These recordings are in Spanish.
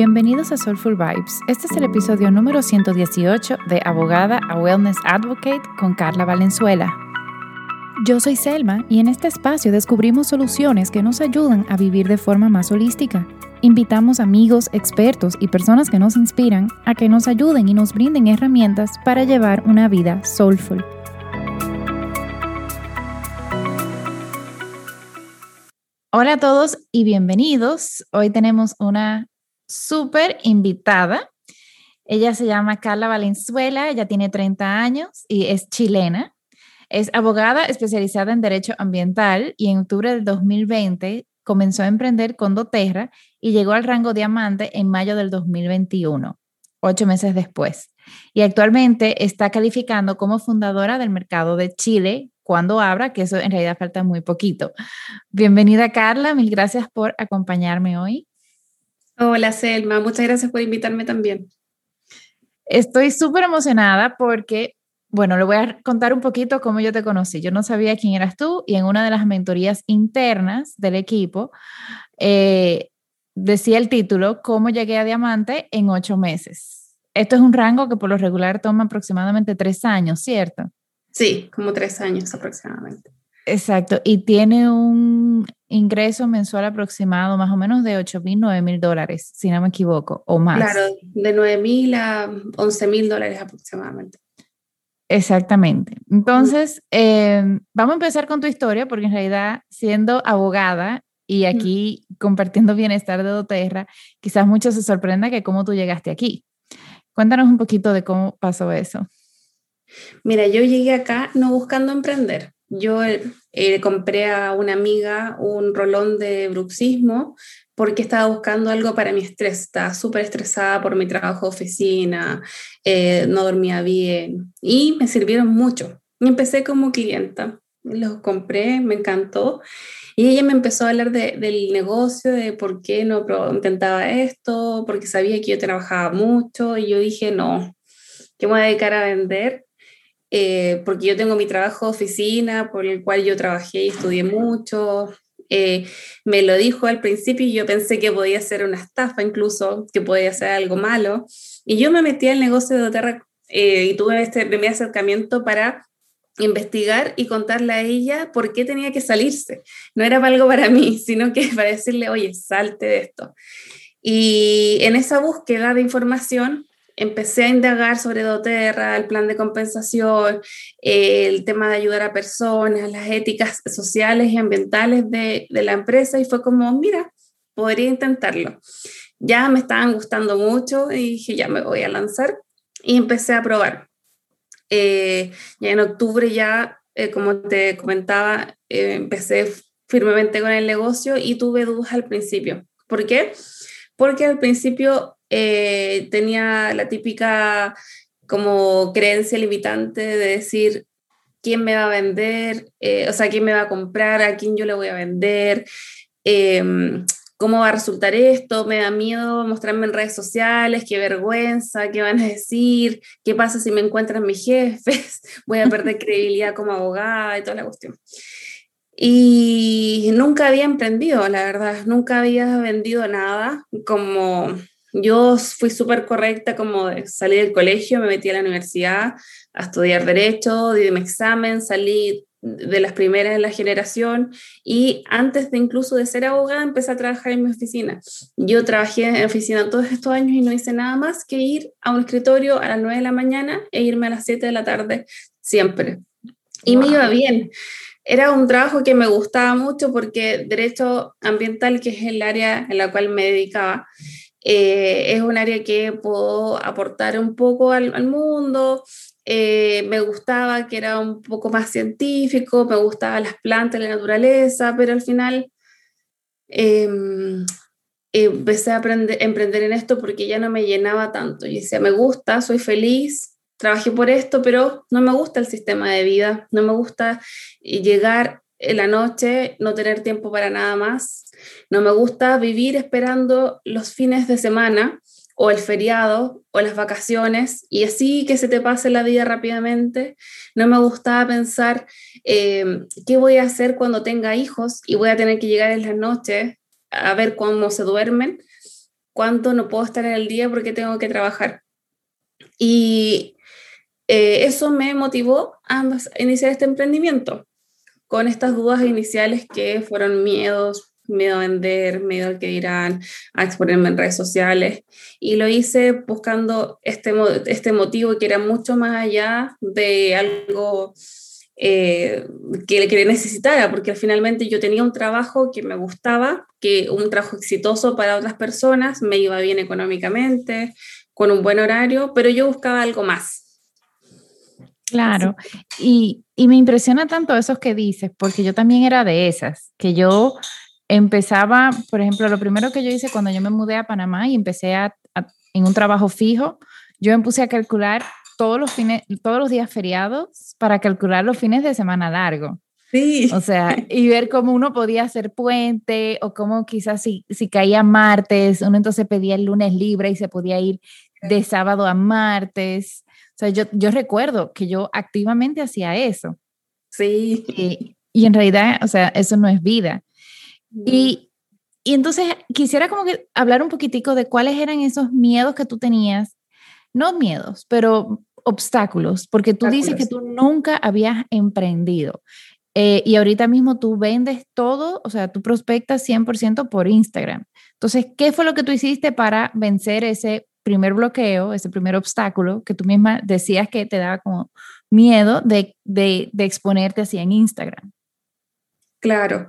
Bienvenidos a Soulful Vibes. Este es el episodio número 118 de Abogada a Wellness Advocate con Carla Valenzuela. Yo soy Selma y en este espacio descubrimos soluciones que nos ayudan a vivir de forma más holística. Invitamos amigos, expertos y personas que nos inspiran a que nos ayuden y nos brinden herramientas para llevar una vida soulful. Hola a todos y bienvenidos. Hoy tenemos una súper invitada. Ella se llama Carla Valenzuela, ella tiene 30 años y es chilena. Es abogada especializada en Derecho Ambiental y en octubre del 2020 comenzó a emprender con doTERRA y llegó al rango diamante en mayo del 2021, ocho meses después. Y actualmente está calificando como fundadora del mercado de Chile cuando abra, que eso en realidad falta muy poquito. Bienvenida Carla, mil gracias por acompañarme hoy. Hola Selma, muchas gracias por invitarme también. Estoy súper emocionada porque, bueno, le voy a contar un poquito cómo yo te conocí. Yo no sabía quién eras tú y en una de las mentorías internas del equipo eh, decía el título, ¿Cómo llegué a diamante en ocho meses? Esto es un rango que por lo regular toma aproximadamente tres años, ¿cierto? Sí, como tres años aproximadamente. Exacto, y tiene un ingreso mensual aproximado más o menos de 8 mil, 9 mil dólares, si no me equivoco, o más. Claro, de 9 mil a 11 mil dólares aproximadamente. Exactamente. Entonces, em, vamos a empezar con tu historia, porque en realidad, siendo abogada y aquí compartiendo bienestar de doTERRA, quizás muchos se sorprenda que cómo tú llegaste aquí. Cuéntanos un poquito de cómo pasó eso. Mira, yo llegué acá no buscando emprender. Yo eh, compré a una amiga un rolón de bruxismo porque estaba buscando algo para mi estrés. Estaba súper estresada por mi trabajo de oficina, eh, no dormía bien y me sirvieron mucho. Y empecé como clienta. Los compré, me encantó. Y ella me empezó a hablar de, del negocio, de por qué no intentaba esto, porque sabía que yo trabajaba mucho. Y yo dije, no, que me voy a dedicar a vender eh, porque yo tengo mi trabajo de oficina por el cual yo trabajé y estudié mucho. Eh, me lo dijo al principio y yo pensé que podía ser una estafa incluso, que podía ser algo malo. Y yo me metí al negocio de Doterra eh, y tuve este primer acercamiento para investigar y contarle a ella por qué tenía que salirse. No era algo para mí, sino que para decirle, oye, salte de esto. Y en esa búsqueda de información empecé a indagar sobre doTERRA, el plan de compensación, el tema de ayudar a personas, las éticas sociales y ambientales de, de la empresa y fue como, mira, podría intentarlo. Ya me estaban gustando mucho y dije, ya me voy a lanzar y empecé a probar. Eh, ya en octubre ya, eh, como te comentaba, eh, empecé firmemente con el negocio y tuve dudas al principio. ¿Por qué? Porque al principio eh, tenía la típica como creencia limitante de decir quién me va a vender, eh, o sea, quién me va a comprar, a quién yo le voy a vender, em, cómo va a resultar esto, me da miedo mostrarme en redes sociales, qué vergüenza, qué van a decir, qué pasa si me encuentran mis jefes, voy a perder credibilidad como abogada y toda la cuestión. Y nunca había emprendido, la verdad, nunca había vendido nada como yo fui súper correcta como salí del colegio, me metí a la universidad a estudiar derecho, di mi examen, salí de las primeras en la generación y antes de incluso de ser abogada empecé a trabajar en mi oficina. Yo trabajé en oficina todos estos años y no hice nada más que ir a un escritorio a las 9 de la mañana e irme a las 7 de la tarde siempre. Y me iba bien. Era un trabajo que me gustaba mucho porque derecho ambiental, que es el área en la cual me dedicaba, eh, es un área que puedo aportar un poco al, mundo. Eh, me gustaba que era un poco más científico, me gustaban las plantas, la naturaleza, pero al final em, empecé a aprender, emprender en esto porque ya no me llenaba tanto. Y decía, me gusta, soy feliz, trabajé por esto, pero no me gusta el sistema de vida, no me gusta llegar en la noche, no tener tiempo para nada más. No me gusta vivir esperando los fines de semana o el feriado o las vacaciones y así que se te pase la vida rápidamente. No me gusta pensar eh, qué voy a hacer cuando tenga hijos y voy a tener que llegar en la noche a ver cómo se duermen. cuánto no puedo estar en el día porque tengo que trabajar. Y eh, eso me motivó a iniciar este emprendimiento con estas dudas iniciales que fueron miedos, miedo a vender, miedo a que dirán, a exponerme en redes sociales. Y lo hice buscando este, este motivo que era mucho más allá de algo eh, que, que necesitara, porque finalmente yo tenía un trabajo que me gustaba, que un trabajo exitoso para otras personas, me iba bien económicamente, con un buen horario, pero yo buscaba algo más. Claro, y, y, me impresiona tanto eso que dices, porque yo también era de esas, que yo empezaba, por ejemplo, lo primero que yo hice cuando yo me mudé a Panamá y empecé a, en un trabajo fijo, yo me puse a calcular todos los fines, todos los días feriados para calcular los fines de semana largo. Sí. O sea, y ver cómo uno podía hacer puente o cómo quizás si, si caía martes, uno entonces pedía el lunes libre y se podía ir de sábado a martes. O sea, yo, yo recuerdo que yo activamente hacía eso. Sí. Y, y en realidad, o sea, eso no es vida. Y, y entonces quisiera como que hablar un poquitico de cuáles eran esos miedos que tú tenías, no miedos, pero obstáculos, porque tú dices que tú nunca habías emprendido. Eh, y ahorita mismo tú vendes todo, o sea, tú prospectas 100% por Instagram. Entonces, ¿qué fue lo que tú hiciste para vencer ese primer bloqueo, ese primer obstáculo que tú misma decías que te daba como miedo de, de, exponerte así en Instagram. Claro.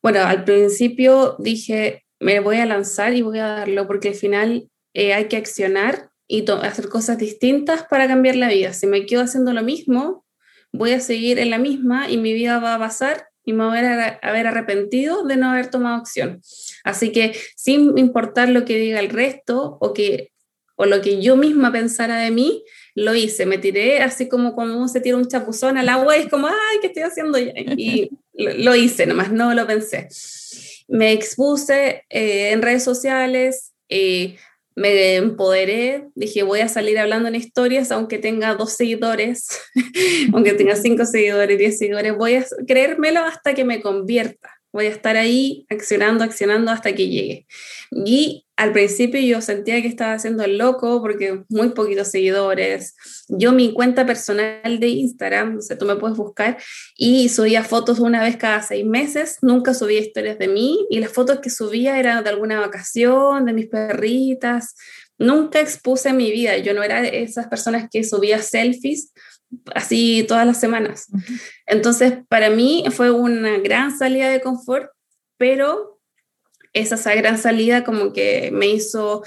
Bueno, al principio dije, me voy a lanzar y voy a darlo porque al final eh, hay que accionar y hacer cosas distintas para cambiar la vida. Si me quedo haciendo lo mismo, voy a seguir en la misma y mi vida va a pasar y me voy a haber arrepentido de no haber tomado acción. Así que sin importar lo que diga el resto o que o lo que yo misma pensara de mí, lo hice. Me tiré así como cuando uno se tira un chapuzón al agua y es como, ay, ¿qué estoy haciendo? Y lo, hice, nomás no lo pensé. Me expuse eh, en redes sociales, eh, me empoderé, dije voy a salir hablando en historias aunque tenga dos seguidores, aunque tenga cinco seguidores, diez seguidores, voy a creérmelo hasta que me convierta voy a estar ahí accionando, accionando hasta que llegue. Y al principio yo sentía que estaba haciendo el loco porque muy poquitos seguidores. Yo mi cuenta personal de Instagram, o sea, tú me puedes buscar, y subía fotos una vez cada seis meses, nunca subía historias de mí y las fotos que subía eran de alguna vacación, de mis perritas. Nunca expuse mi vida, yo no era de esas personas que subía selfies así todas las semanas. Entonces, para mí fue una gran salida de confort, pero esa, gran salida como que me hizo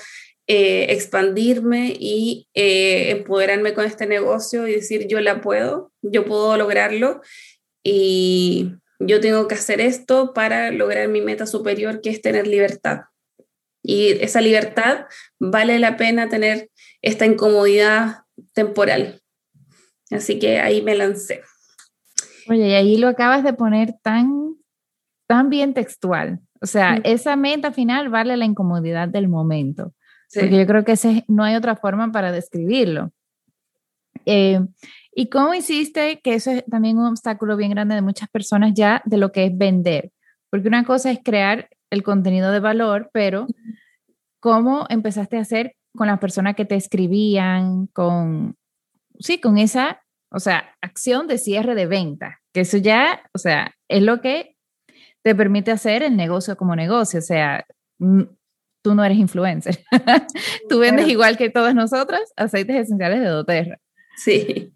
eh, expandirme y eh, empoderarme con este negocio y decir, yo la puedo, yo puedo lograrlo y yo tengo que hacer esto para lograr mi meta superior, que es tener libertad. Y esa libertad vale la pena tener esta incomodidad temporal. Así que ahí me lancé. Oye, y ahí lo acabas de poner tan, tan bien textual. O sea, mm. esa meta final vale la incomodidad del momento. Porque yo creo que ese, no hay otra forma para describirlo. Eh, ¿Y cómo hiciste que eso es también un obstáculo bien grande de muchas personas ya de lo que es vender? Porque una cosa es crear el contenido de valor, pero ¿cómo empezaste a hacer con las personas que te escribían, con sí, con esa, o sea, acción de cierre de venta, que eso ya, o sea, es lo que te permite hacer el negocio como negocio, o sea, tú no eres influencer, tú vendes igual que todas nosotras aceites esenciales de doTERRA. Sí,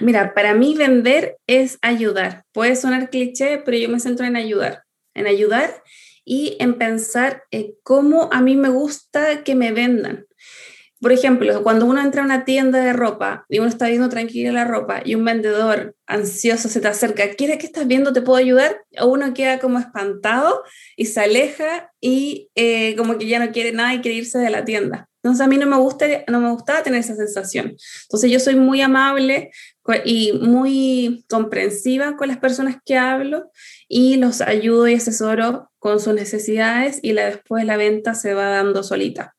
mira, para mí vender es ayudar. Puede sonar cliché, pero yo me centro en ayudar, en ayudar y en pensar cómo a mí me gusta que me vendan. Por ejemplo, cuando uno entra a una tienda de ropa y uno está viendo tranquila la ropa y un vendedor ansioso se te acerca, ¿quieres que estás viendo? ¿Te puedo ayudar? O uno queda como espantado y se aleja y eh, como que ya no quiere nada y quiere irse de la tienda. Entonces a mí no me, gusta, no me gustaba tener esa sensación. Entonces yo soy muy amable y muy comprensiva con las personas que hablo y los ayudo y asesoro con sus necesidades y después la venta se va dando solita.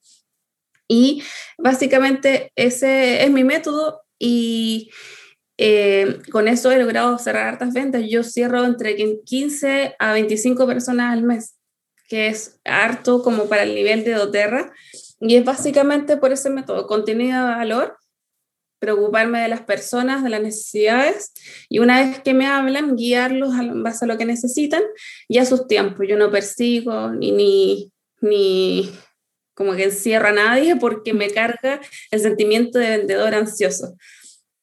Y básicamente ese es mi método y eh, con eso he logrado cerrar hartas ventas. Yo cierro entre 15 a 25 personas al mes que es harto como para el nivel de doTERRA, y es básicamente por ese método, contenido de valor, preocuparme de las personas, de las necesidades, y una vez que me hablan, guiarlos en base a lo que necesitan y a sus tiempos. Yo no persigo ni, ni, ni como que encierro a nadie porque me carga el sentimiento de vendedor ansioso.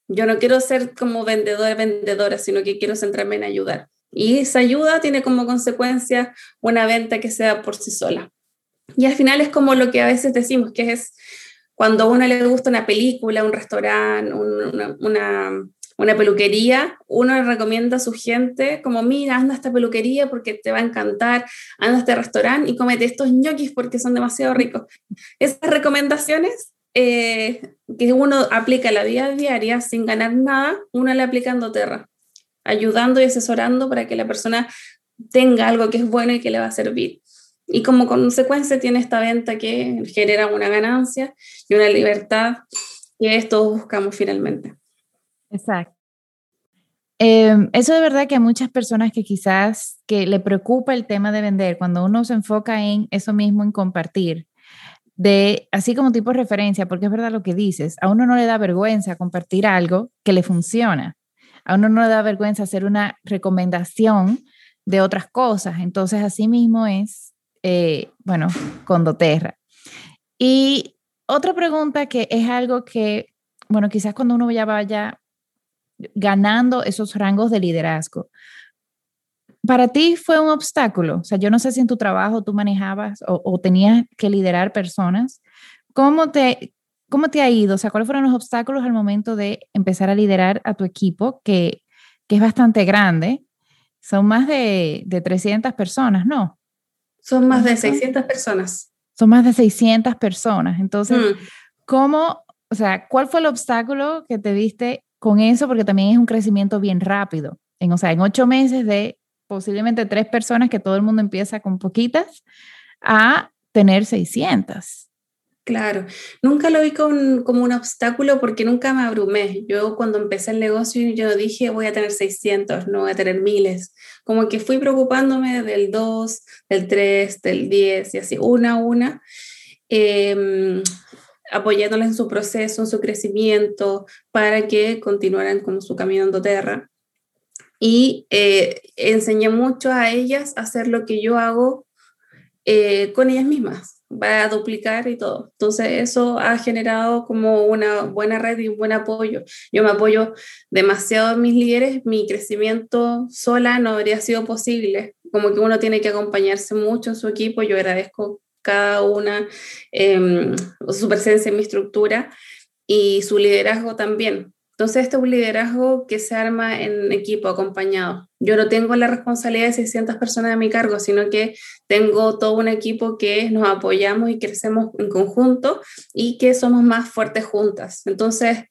Yo no quiero ser como vendedor, vendedora, sino que quiero centrarme en ayudar. Y esa ayuda tiene como consecuencia una venta que sea por sí sola. Y al final es como lo que a veces decimos, que es cuando a uno le gusta una película, un restaurante, una, una, peluquería, uno le recomienda a su gente como, mira, anda a esta peluquería porque te va a encantar, anda a este restaurante y comete estos ñoquis porque son demasiado ricos. Esas recomendaciones eh, que uno aplica la vida diaria sin ganar nada, uno le aplica en doTERRA, ayudando y asesorando para que la persona tenga algo que es bueno y que le va a servir. Y como consecuencia tiene esta venta que genera una ganancia y una libertad que todos buscamos finalmente. Exacto. Em, eso de verdad que a muchas personas que quizás que le preocupa el tema de vender, cuando uno se enfoca en eso mismo, en compartir, de así como tipo de referencia, porque es verdad lo que dices, a uno no le da vergüenza compartir algo que le funciona, a uno no le da vergüenza hacer una recomendación de otras cosas, entonces así mismo es eh, bueno, con doTERRA. Y otra pregunta que es algo que, bueno, quizás cuando uno ya vaya ganando esos rangos de liderazgo, ¿para ti fue un obstáculo? O sea, yo no sé si en tu trabajo tú manejabas o, tenías que liderar personas. ¿Cómo te, ¿Cómo te ha ido? O sea, ¿cuáles fueron los obstáculos al momento de empezar a liderar a tu equipo, que, que es bastante grande? Son más de, de 300 personas, ¿no? Son más de 600 personas. Son más de 600 personas. Entonces, mm. ¿cómo, o sea, cuál fue el obstáculo que te viste con eso? Porque también es un crecimiento bien rápido. En, o sea, en ocho meses de posiblemente tres personas que todo el mundo empieza con poquitas a tener 600. Claro, nunca lo vi como un obstáculo porque nunca me abrumé. Yo cuando empecé el negocio yo dije voy a tener 600, no voy a tener miles. Como que fui preocupándome del 2, del 3, del 10 y así, una a una, eh, apoyándoles en su proceso, en su crecimiento, para que continuaran con su camino en doTERRA. Y eh, enseñé mucho a ellas a hacer lo que yo hago eh, con ellas mismas va a duplicar y todo. Entonces eso ha generado como una buena red y un buen apoyo. Yo me apoyo demasiado en mis líderes, mi crecimiento sola no habría sido posible, como que uno tiene que acompañarse mucho en su equipo, yo agradezco cada una em, su presencia en mi estructura y su liderazgo también. Entonces, este es un liderazgo que se arma en equipo, acompañado. Yo no tengo la responsabilidad de 600 personas a mi cargo, sino que tengo todo un equipo que nos apoyamos y crecemos en conjunto y que somos más fuertes juntas. Entonces,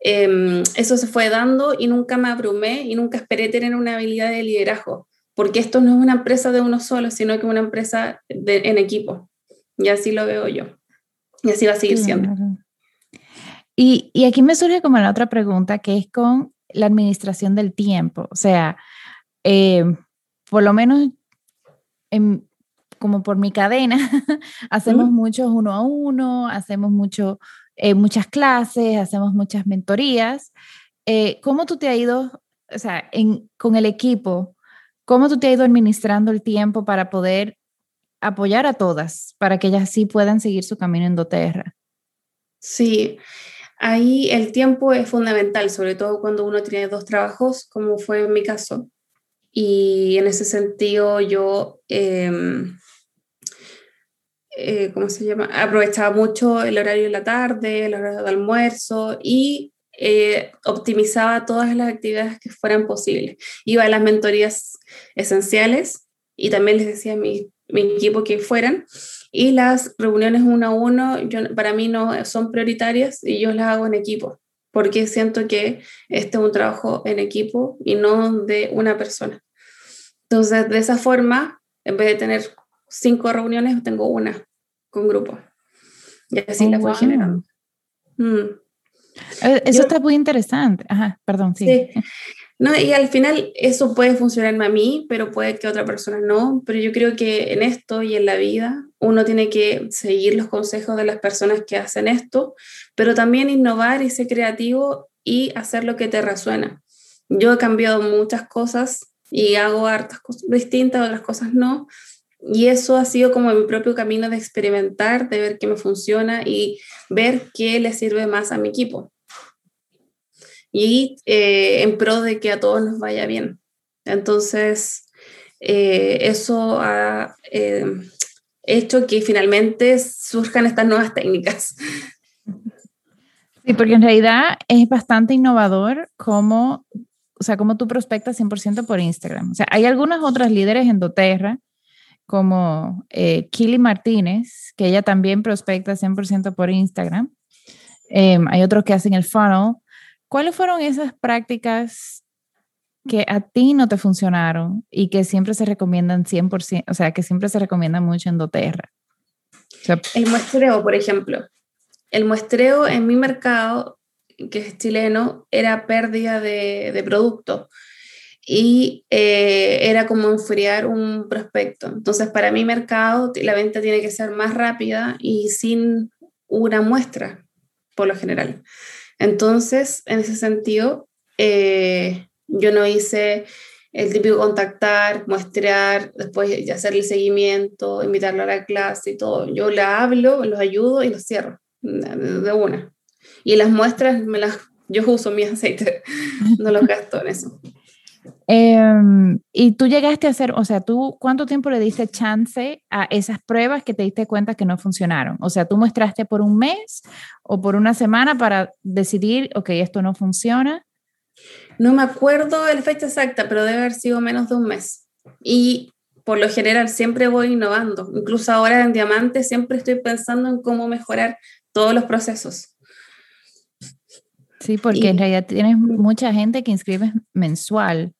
em, eso se fue dando y nunca me abrumé y nunca esperé tener una habilidad de liderazgo, porque esto no es una empresa de uno solo, sino que una empresa en equipo. Y así lo veo yo. Y así va a seguir siendo. Y, y, aquí me surge como la otra pregunta, que es con la administración del tiempo. O sea, eh, por lo menos en, como por mi cadena, hacemos muchos uno a uno, hacemos mucho, eh, muchas clases, hacemos muchas mentorías. Eh, ¿Cómo tú te has ido, o sea, en, con el equipo, cómo tú te has ido administrando el tiempo para poder apoyar a todas, para que ellas sí puedan seguir su camino en doTERRA? Sí, Ahí el tiempo es fundamental, sobre todo cuando uno tiene dos trabajos, como fue en mi caso. Y en ese sentido yo, em, eh, ¿cómo se llama? Aprovechaba mucho el horario de la tarde, el horario de almuerzo y eh, optimizaba todas las actividades que fueran posibles. Iba a las mentorías esenciales y también les decía a mi, mi equipo que fueran y las reuniones uno a uno, yo, para mí no son prioritarias y yo las hago en equipo, porque siento que este es un trabajo en equipo y no de una persona. Entonces, de esa forma, en vez de tener cinco reuniones, tengo una con grupo. Y así la voy generando. Mm. Eh, eso está muy interesante. Ajá, perdón, sí. No, y al final eso puede funcionarme a mí, pero puede que a otra persona no. Pero yo creo que en esto y en la vida uno tiene que seguir los consejos de las personas que hacen esto, pero también innovar y ser creativo y hacer lo que te resuena. Yo he cambiado muchas cosas y hago hartas cosas distintas, otras cosas no. Y eso ha sido como mi propio camino de experimentar, de ver qué me funciona y ver qué le sirve más a mi equipo y eh, en pro de que a todos nos vaya bien. Entonces, eh, eso ha eh, hecho que finalmente surjan estas nuevas técnicas. Sí, porque en realidad es bastante innovador como, o sea, como tú prospectas 100% por Instagram. O sea, hay algunas otras líderes en doTERRA, como eh, Kili Martínez, que ella también prospecta 100% por Instagram. Em, hay otros que hacen el funnel, ¿Cuáles fueron esas prácticas que a ti no te funcionaron y que siempre se recomiendan 100%, o sea, que siempre se recomiendan mucho en doTERRA? el muestreo, por ejemplo. El muestreo en mi mercado, que es chileno, era pérdida de, de producto y eh, era como enfriar un prospecto. Entonces, para mi mercado, la venta tiene que ser más rápida y sin una muestra, por lo general. Entonces, en ese sentido, eh, yo no hice el típico contactar, muestrear, después hacer el seguimiento, invitarlo a la clase y todo. Yo la hablo, los ayudo y los cierro de una. Y las muestras, me las, yo uso mi aceite, no los gasto en eso. Em, y tú llegaste a hacer, o sea, tú, ¿cuánto tiempo le diste chance a esas pruebas que te diste cuenta que no funcionaron? O sea, tú muestraste por un mes o por una semana para decidir, ok, esto no funciona. No me acuerdo de la fecha exacta, pero debe haber sido menos de un mes. Y por lo general siempre voy innovando. Incluso ahora en Diamante siempre estoy pensando en cómo mejorar todos los procesos. Sí, porque en realidad tienes mucha gente que inscribes mensual.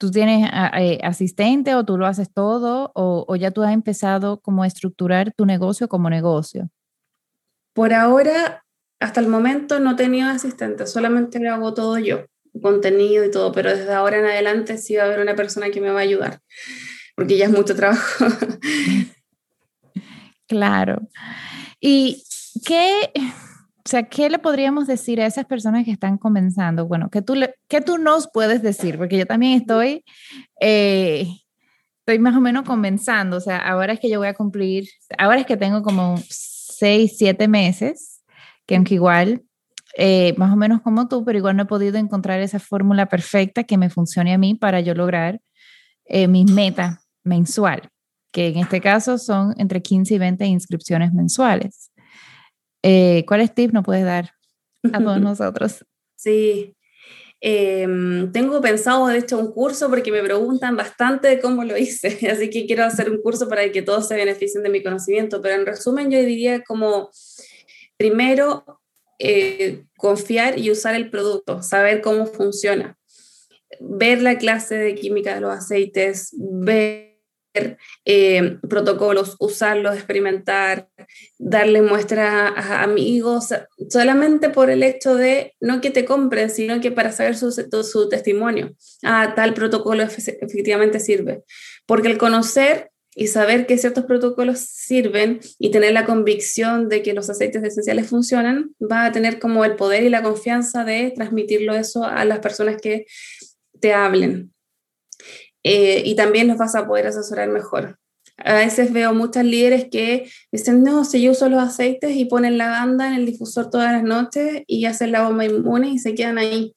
¿Tú tienes eh, asistente o tú lo haces todo o, ya tú has empezado como a estructurar tu negocio como negocio? Por ahora, hasta el momento no he tenido asistente, solamente lo hago todo yo, contenido y todo, pero desde ahora en adelante sí va a haber una persona que me va a ayudar, porque ya es mucho trabajo. claro. ¿Y qué, sea, ¿qué le podríamos decir a esas personas que están comenzando? Bueno, ¿qué tú, qué tú nos puedes decir? Porque yo también estoy, eh, estoy más o menos comenzando. O sea, ahora es que yo voy a cumplir, ahora es que tengo como seis, siete meses, que aunque igual, eh, más o menos como tú, pero igual no he podido encontrar esa fórmula perfecta que me funcione a mí para yo lograr eh, mis metas mensual, que en este caso son entre 15 y 20 inscripciones mensuales. Eh, ¿Cuáles tips nos puedes dar a todos nosotros? Sí, em, tengo pensado, de hecho, un curso porque me preguntan bastante de cómo lo hice, así que quiero hacer un curso para que todos se beneficien de mi conocimiento, pero en resumen yo diría como, primero, eh, confiar y usar el producto, saber cómo funciona, ver la clase de química de los aceites, ver eh, protocolos, usarlos, experimentar, darle muestra a amigos, solamente por el hecho de no que te compren, sino que para saber su, su testimonio. Ah, tal protocolo efectivamente sirve. Porque el conocer y saber que ciertos protocolos sirven y tener la convicción de que los aceites esenciales funcionan, va a tener como el poder y la confianza de transmitirlo eso a las personas que te hablen. Eh, y también nos vas a poder asesorar mejor. A veces veo muchas líderes que dicen, no, si yo uso los aceites y ponen la banda en el difusor todas las noches y hacen la bomba inmune y se quedan ahí.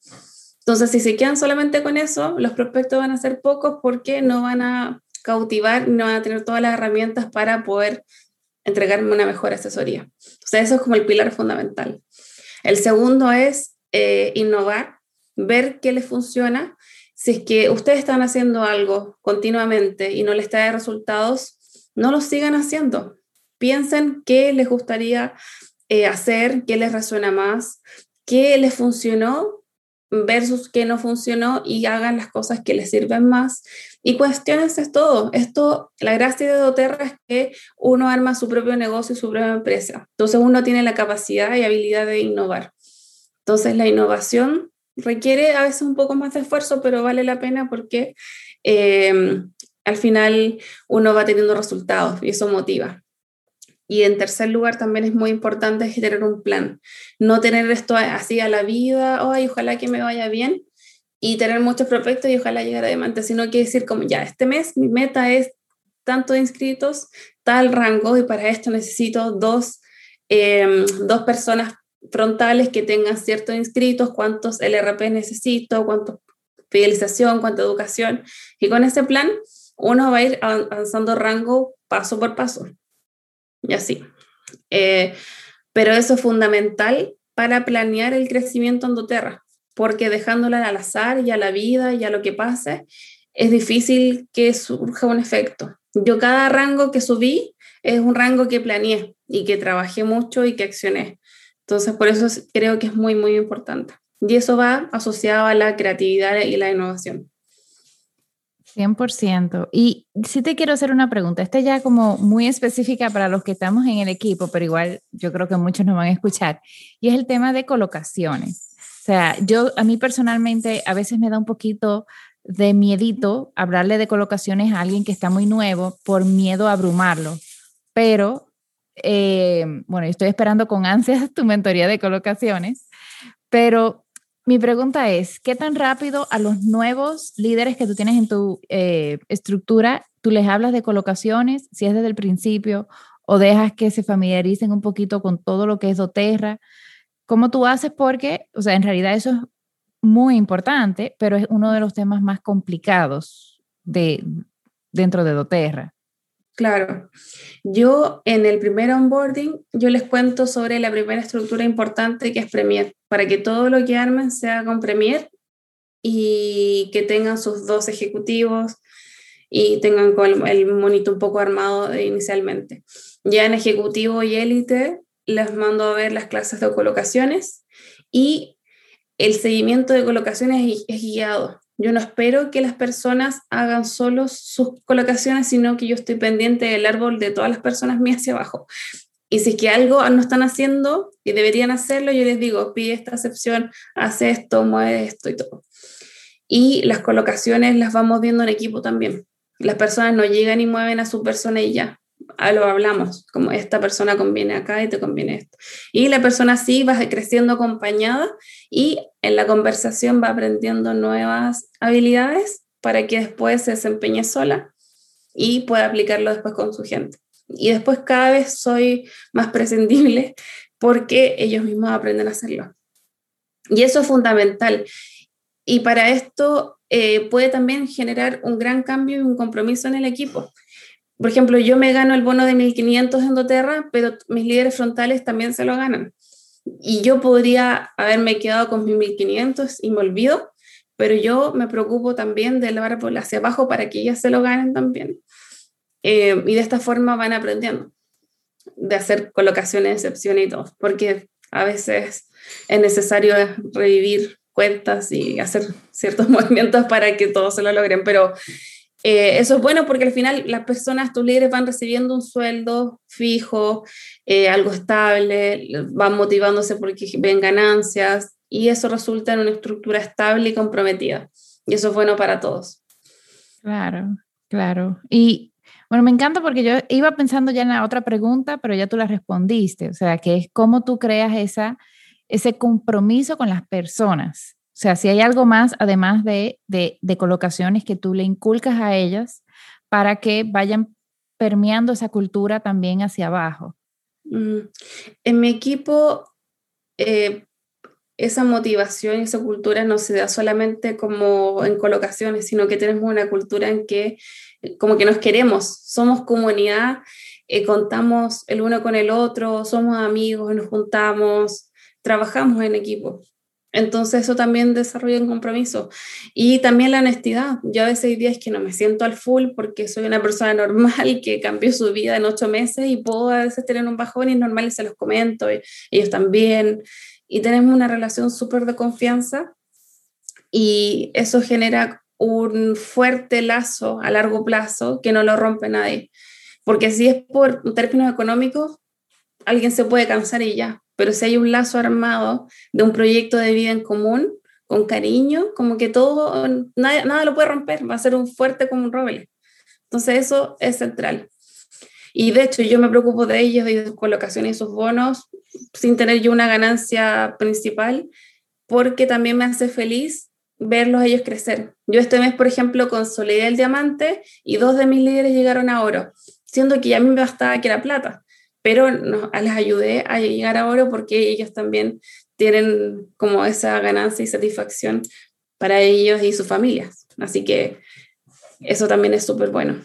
Entonces, si se quedan solamente con eso, los prospectos van a ser pocos porque no van a cautivar, no van a tener todas las herramientas para poder entregarme una mejor asesoría. O sea, eso es como el pilar fundamental. El segundo es eh, innovar, ver qué les funciona si es que ustedes están haciendo algo continuamente y no les trae resultados, no lo sigan haciendo. Piensen qué les gustaría eh, hacer, qué les resuena más, qué les funcionó versus qué no funcionó y hagan las cosas que les sirven más. Y cuestiones todo. Esto, la gracia de doTERRA es que uno arma su propio negocio y su propia empresa. Entonces uno tiene la capacidad y habilidad de innovar. Entonces la innovación requiere a veces un poco más de esfuerzo, pero vale la pena porque em, al final uno va teniendo resultados y eso motiva. Y en tercer lugar, también es muy importante tener un plan. No tener esto así a la vida, ay, ojalá que me vaya bien, y tener muchos proyectos y ojalá llegar a diamante, sino que decir como ya, este mes mi meta es tanto de inscritos, tal rango, y para esto necesito dos, em, dos personas frontales que tengan ciertos inscritos, cuántos LRP necesito, cuánto fidelización, cuánta educación. Y con ese plan uno va a ir avanzando rango paso por paso. Y así. Eh, pero eso es fundamental para planear el crecimiento en doTERRA, porque dejándola al azar y a la vida y a lo que pase, es difícil que surja un efecto. Yo cada rango que subí es un rango que planeé y que trabajé mucho y que accioné. Entonces, por eso creo que es muy, muy importante. Y eso va asociado a la creatividad y la innovación. 100%. Y sí te quiero hacer una pregunta, esta ya como muy específica para los que estamos en el equipo, pero igual yo creo que muchos nos van a escuchar, y es el tema de colocaciones. O sea, yo a mí personalmente a veces me da un poquito de miedito hablarle de colocaciones a alguien que está muy nuevo por miedo a abrumarlo, pero eh, bueno, estoy esperando con ansias tu mentoría de colocaciones, pero mi pregunta es, ¿qué tan rápido a los nuevos líderes que tú tienes en tu eh, estructura, tú les hablas de colocaciones, si es desde el principio, o dejas que se familiaricen un poquito con todo lo que es doTERRA? ¿Cómo tú haces? Porque, o sea, en realidad eso es muy importante, pero es uno de los temas más complicados de, dentro de doTERRA. Claro. Yo en el primer onboarding, yo les cuento sobre la primera estructura importante que es Premier, para que todo lo que armen sea con Premier y que tengan sus dos ejecutivos y tengan el, monito un poco armado inicialmente. Ya en ejecutivo y élite les mando a ver las clases de colocaciones y el seguimiento de colocaciones es guiado. Yo no espero que las personas hagan solo sus colocaciones, sino que yo estoy pendiente del árbol de todas las personas mías hacia abajo. Y si es que algo no están haciendo y deberían hacerlo, yo les digo, pide esta excepción, hace esto, mueve esto y todo. Y las colocaciones las vamos viendo en equipo también. Las personas no llegan y mueven a su persona y ya lo hablamos, como esta persona conviene acá y te conviene esto. Y la persona sí va creciendo acompañada y en la conversación va aprendiendo nuevas habilidades para que después se desempeñe sola y pueda aplicarlo después con su gente. Y después cada vez soy más prescindible porque ellos mismos aprenden a hacerlo. Y eso es fundamental. Y para esto eh, puede también generar un gran cambio y un compromiso en el equipo por ejemplo, yo me gano el bono de 1500 en doTERRA, pero mis líderes frontales también se lo ganan. Y yo podría haberme quedado con mis 1500 y me olvido, pero yo me preocupo también de elevar hacia abajo para que ellas se lo ganen también. Eh, y de esta forma van aprendiendo de hacer colocaciones, excepciones y todo, porque a veces es necesario revivir cuentas y hacer ciertos movimientos para que todos se lo logren, pero eh, eso es bueno porque al final las personas, tus líderes van recibiendo un sueldo fijo, eh, algo estable, van motivándose porque ven ganancias y eso resulta en una estructura estable y comprometida. Y eso es bueno para todos. Claro, claro. Y bueno, me encanta porque yo iba pensando ya en la otra pregunta, pero ya tú la respondiste. O sea, que es cómo tú creas esa, ese compromiso con las personas. O sea, si hay algo más, además de, colocaciones que tú le inculcas a ellas para que vayan permeando esa cultura también hacia abajo. Mm, en mi equipo, eh, esa motivación y esa cultura no se da solamente como en colocaciones, sino que tenemos una cultura en que como que nos queremos, somos comunidad, eh, contamos el uno con el otro, somos amigos, nos juntamos, trabajamos en equipo. Entonces eso también desarrolla un compromiso. Y también la honestidad. Yo a veces hay días que no me siento al full porque soy una persona normal que cambió su vida en ocho meses y puedo a veces tener un bajón y es normal y se los comento, y ellos también. Y tenemos una relación súper de confianza y eso genera un fuerte lazo a largo plazo que no lo rompe nadie. Porque si es por términos económicos, alguien se puede cansar y ya, pero si hay un lazo armado de un proyecto de vida en común, con cariño, como que todo, nada, nada lo puede romper, va a ser un fuerte como un roble. Entonces eso es central. Y de hecho yo me preocupo de ellos, de sus colocaciones y sus bonos, sin tener yo una ganancia principal, porque también me hace feliz verlos ellos crecer. Yo este mes, por ejemplo, consolidé el diamante y dos de mis líderes llegaron a oro, siendo que ya a mí me bastaba que era plata, pero no, les ayudé a llegar a oro porque ellos también tienen como esa ganancia y satisfacción para ellos y sus familias. Así que eso también es súper bueno.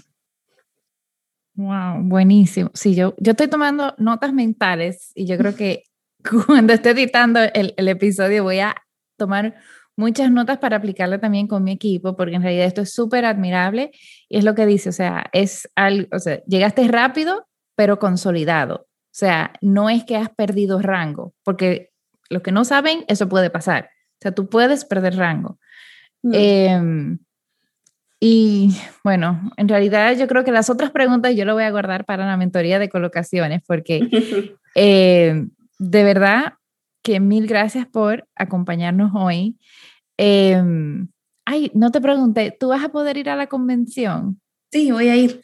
Wow, buenísimo. Sí, yo, yo estoy tomando notas mentales y yo creo que cuando esté editando el, el episodio voy a tomar muchas notas para aplicarla también con mi equipo, porque en realidad esto es súper admirable y es lo que dice, o sea, es algo, o sea, llegaste rápido, pero consolidado. O sea, no es que has perdido rango, porque los que no saben, eso puede pasar. O sea, tú puedes perder rango. Em, y bueno, en realidad yo creo que las otras preguntas yo lo voy a guardar para la mentoría de colocaciones, porque eh, de verdad que mil gracias por acompañarnos hoy. Em, ay, no te pregunté, ¿tú vas a poder ir a la convención? Sí, voy a ir.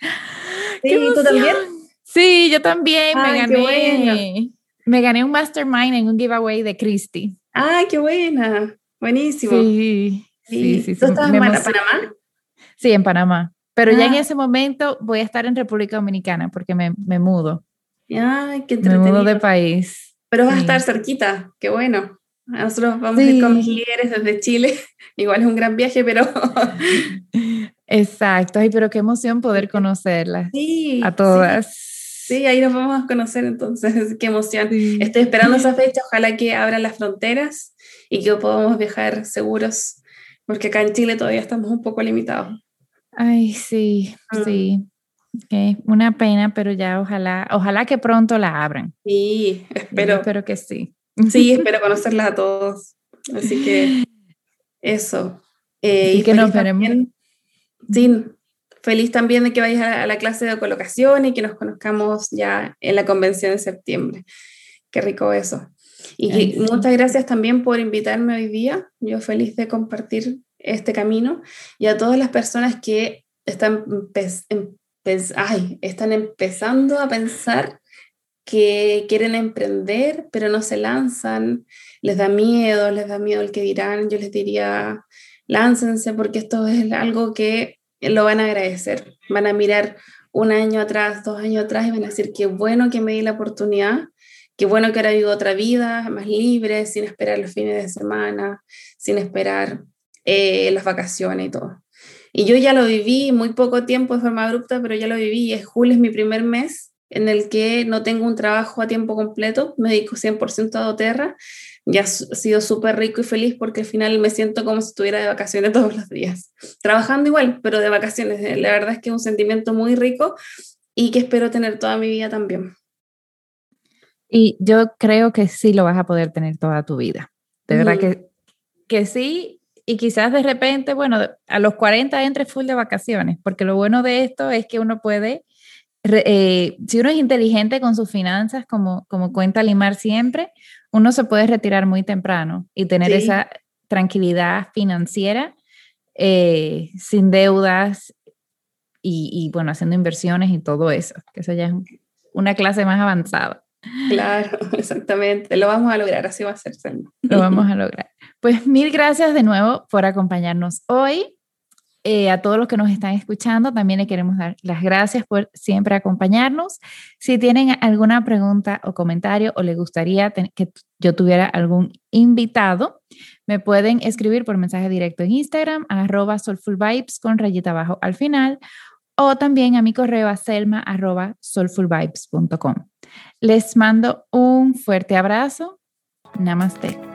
¿Sí, ¿Tú también? Sí, yo también me gané. Me gané un mastermind en un giveaway de Christy. ¡Ay, qué buena! Buenísimo. Sí, sí, sí. ¿Tú estás en Panamá? Sí, en Panamá. Pero ya en ah. ese momento voy a estar en República Dominicana porque me, me mudo. Ay, qué Me mudo de país. Pero vas a estar cerquita, qué bueno. Nosotros vamos a ir con mis líderes desde Chile. Igual es un gran viaje, pero... Exacto. Ay, pero qué emoción poder conocerlas sí, a todas. Sí. Ahí nos vamos a conocer entonces. Qué emoción. Estoy esperando esa fecha. Ojalá que abran las fronteras y que podamos viajar seguros, porque acá en Chile todavía estamos un poco limitados. Ay, sí, mm. sí. Okay. Una pena, pero ya ojalá, ojalá que pronto la abran. Sí, espero. espero que sí. Sí, espero conocerlas a todos. Así que eso. Eh, y que nos veremos. sí, feliz también de que vayas a la, clase de colocación y que nos conozcamos ya en la convención de septiembre. Qué rico eso. Y muchas gracias también por invitarme hoy día. Yo feliz de compartir este camino y a todas las personas que están, ay, están empezando a pensar que quieren emprender, pero no se lanzan, les da miedo, les da miedo el que dirán, yo les diría, láncense porque esto es algo que lo van a agradecer, van a mirar un año atrás, dos años atrás y van a decir, qué bueno que me di la oportunidad, qué bueno que ahora vivo otra vida más libre, sin esperar los fines de semana, sin esperar eh, las vacaciones y todo. Y yo ya lo viví muy poco tiempo de forma abrupta, pero ya lo viví. Es julio es mi primer mes en el que no tengo un trabajo a tiempo completo, me dedico 100% a doTERRA, ya ha sido súper rico y feliz porque al final me siento como si estuviera de vacaciones todos los días, trabajando igual, pero de vacaciones. Eh, la verdad es que es un sentimiento muy rico y que espero tener toda mi vida también. Y yo creo que sí lo vas a poder tener toda tu vida. De verdad que, que sí. Y quizás de repente, bueno, a los 40 entre full de vacaciones, porque lo bueno de esto es que uno puede eh, si uno es inteligente con sus finanzas, como, como cuenta Limar siempre, uno se puede retirar muy temprano y tener esa tranquilidad financiera eh, sin deudas y, bueno, haciendo inversiones y todo eso, que eso ya es una clase más avanzada. Claro, exactamente. Lo vamos a lograr, así va a ser. Lo vamos a lograr. Pues mil gracias de nuevo por acompañarnos hoy. Eh, a todos los que nos están escuchando, también le queremos dar las gracias por siempre acompañarnos. Si tienen alguna pregunta o comentario o les gustaría que yo tuviera algún invitado, me pueden escribir por mensaje directo en Instagram, arroba soulfulvibes con rayita abajo al final, o también a mi correo a selma arroba soulfulvibes.com. Les mando un fuerte abrazo. Namaste.